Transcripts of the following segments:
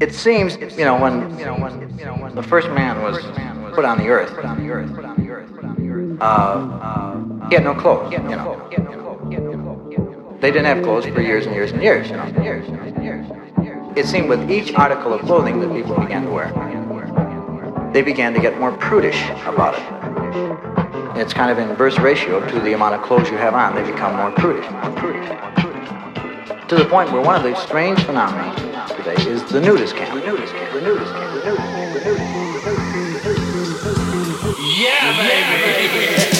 It seems, you know, when you know when you know when the first man was put on the earth, uh, uh, he had no clothes. You know, they didn't have clothes for years and years and years. You know, it seemed with each article of clothing that people began to wear, they began to get more prudish about it. It's kind of inverse ratio to the amount of clothes you have on. They become more prudish, more prudish, more prudish. To the point where one of the strange phenomena today is the nudist camp. The nudist camp. The nudist camp. The nudist camp. The nudist camp. Yeah, baby. The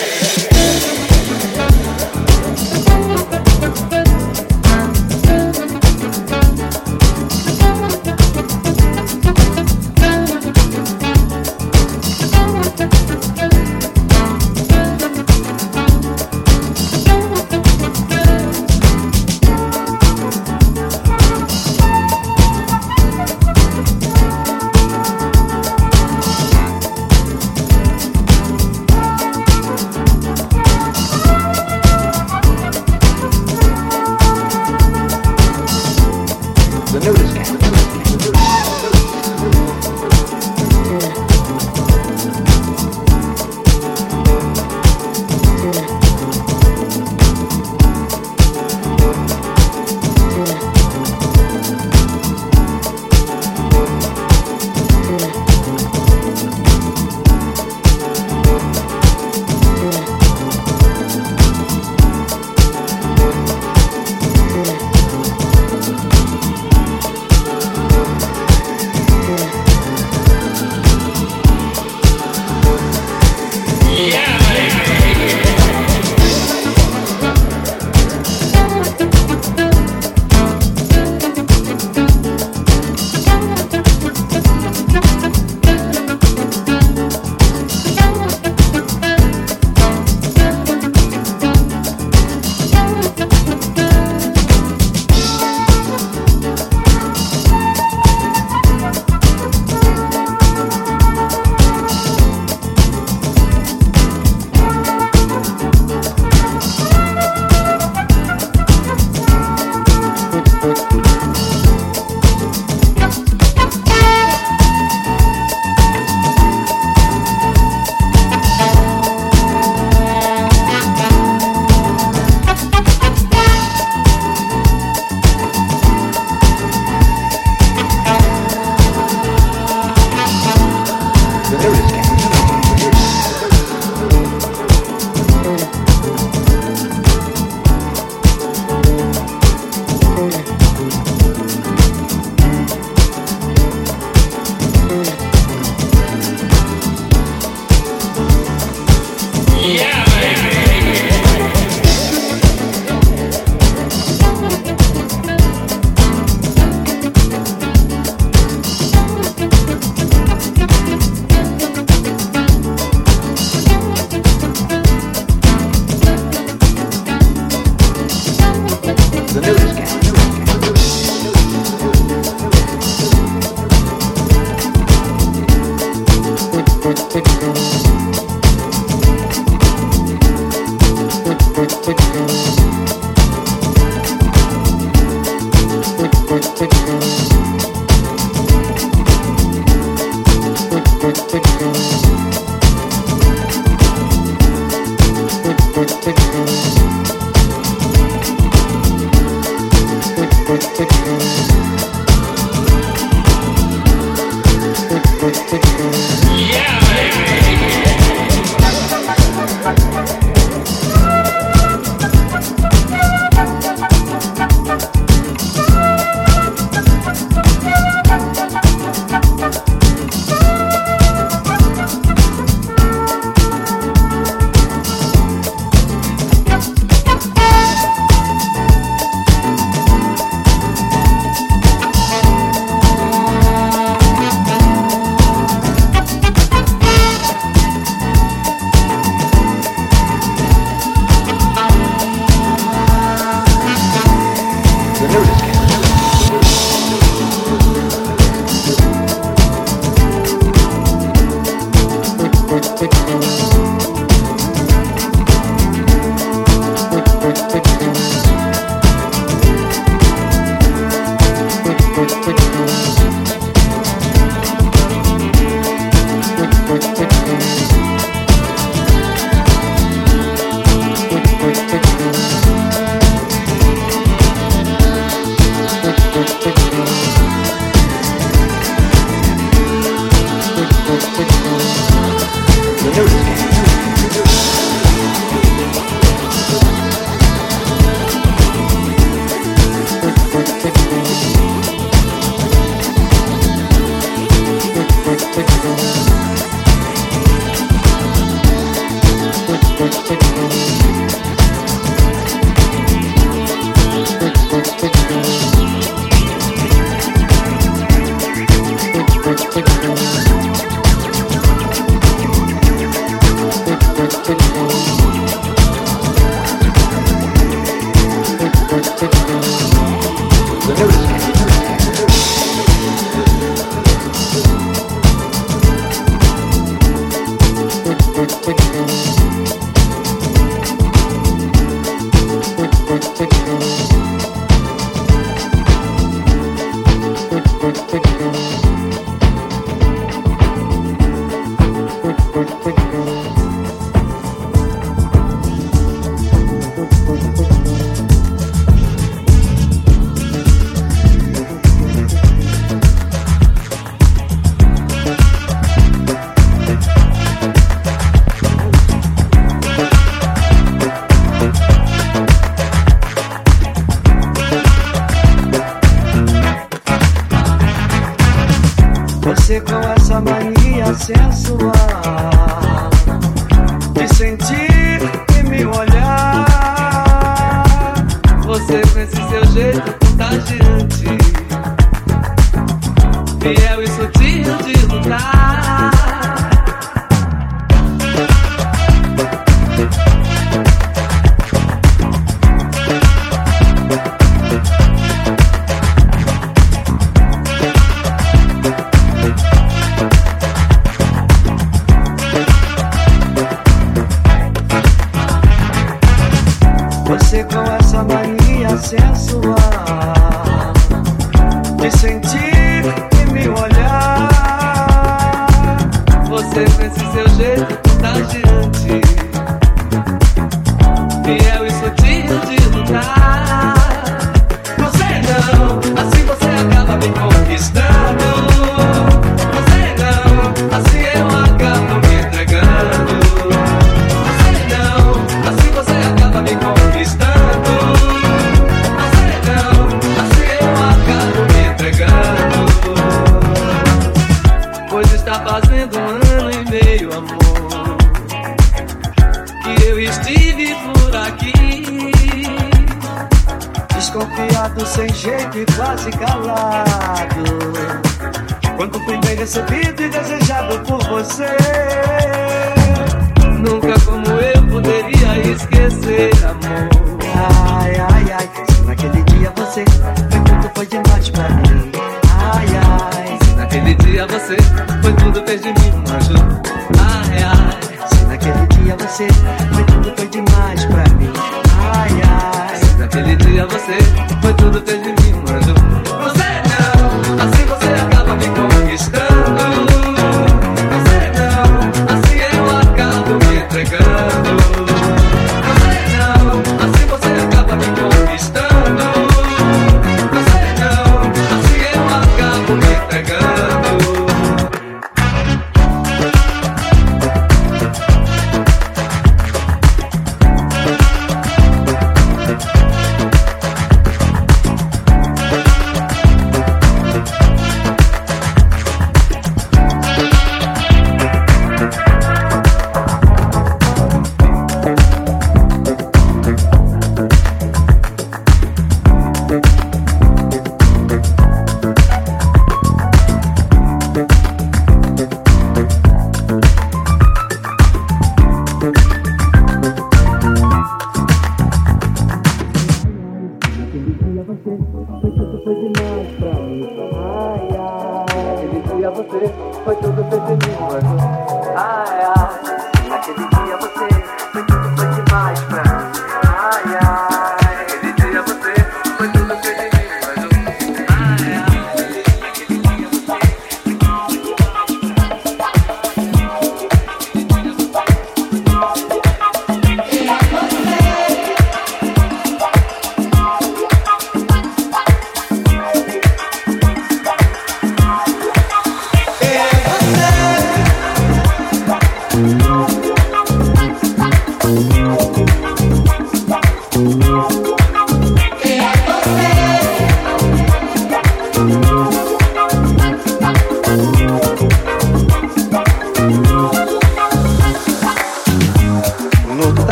que es el amor.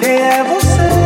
Quem é você?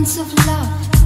of love.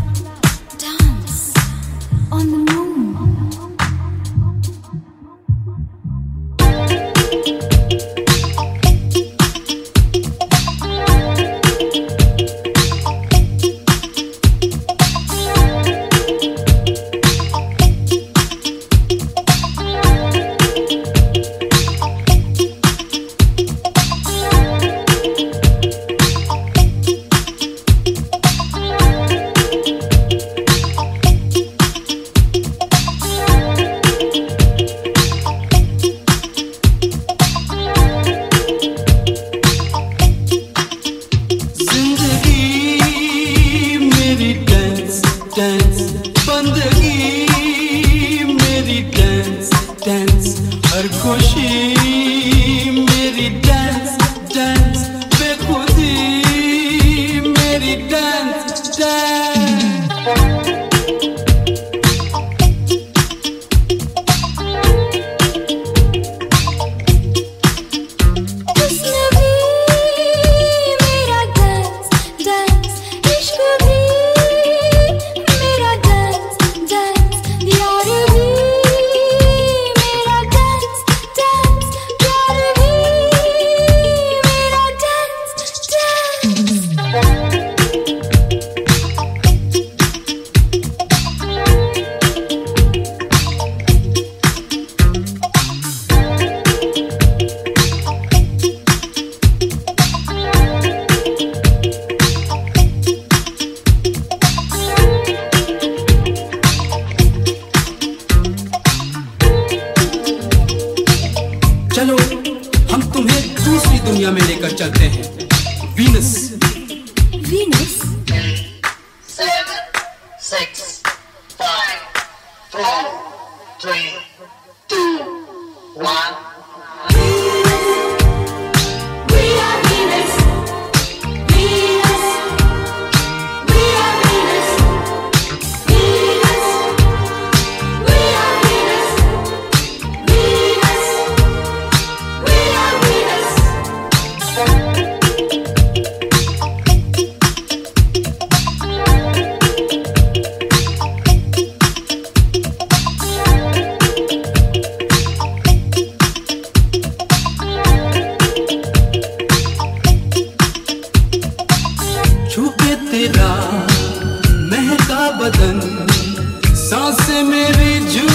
मेरी झूम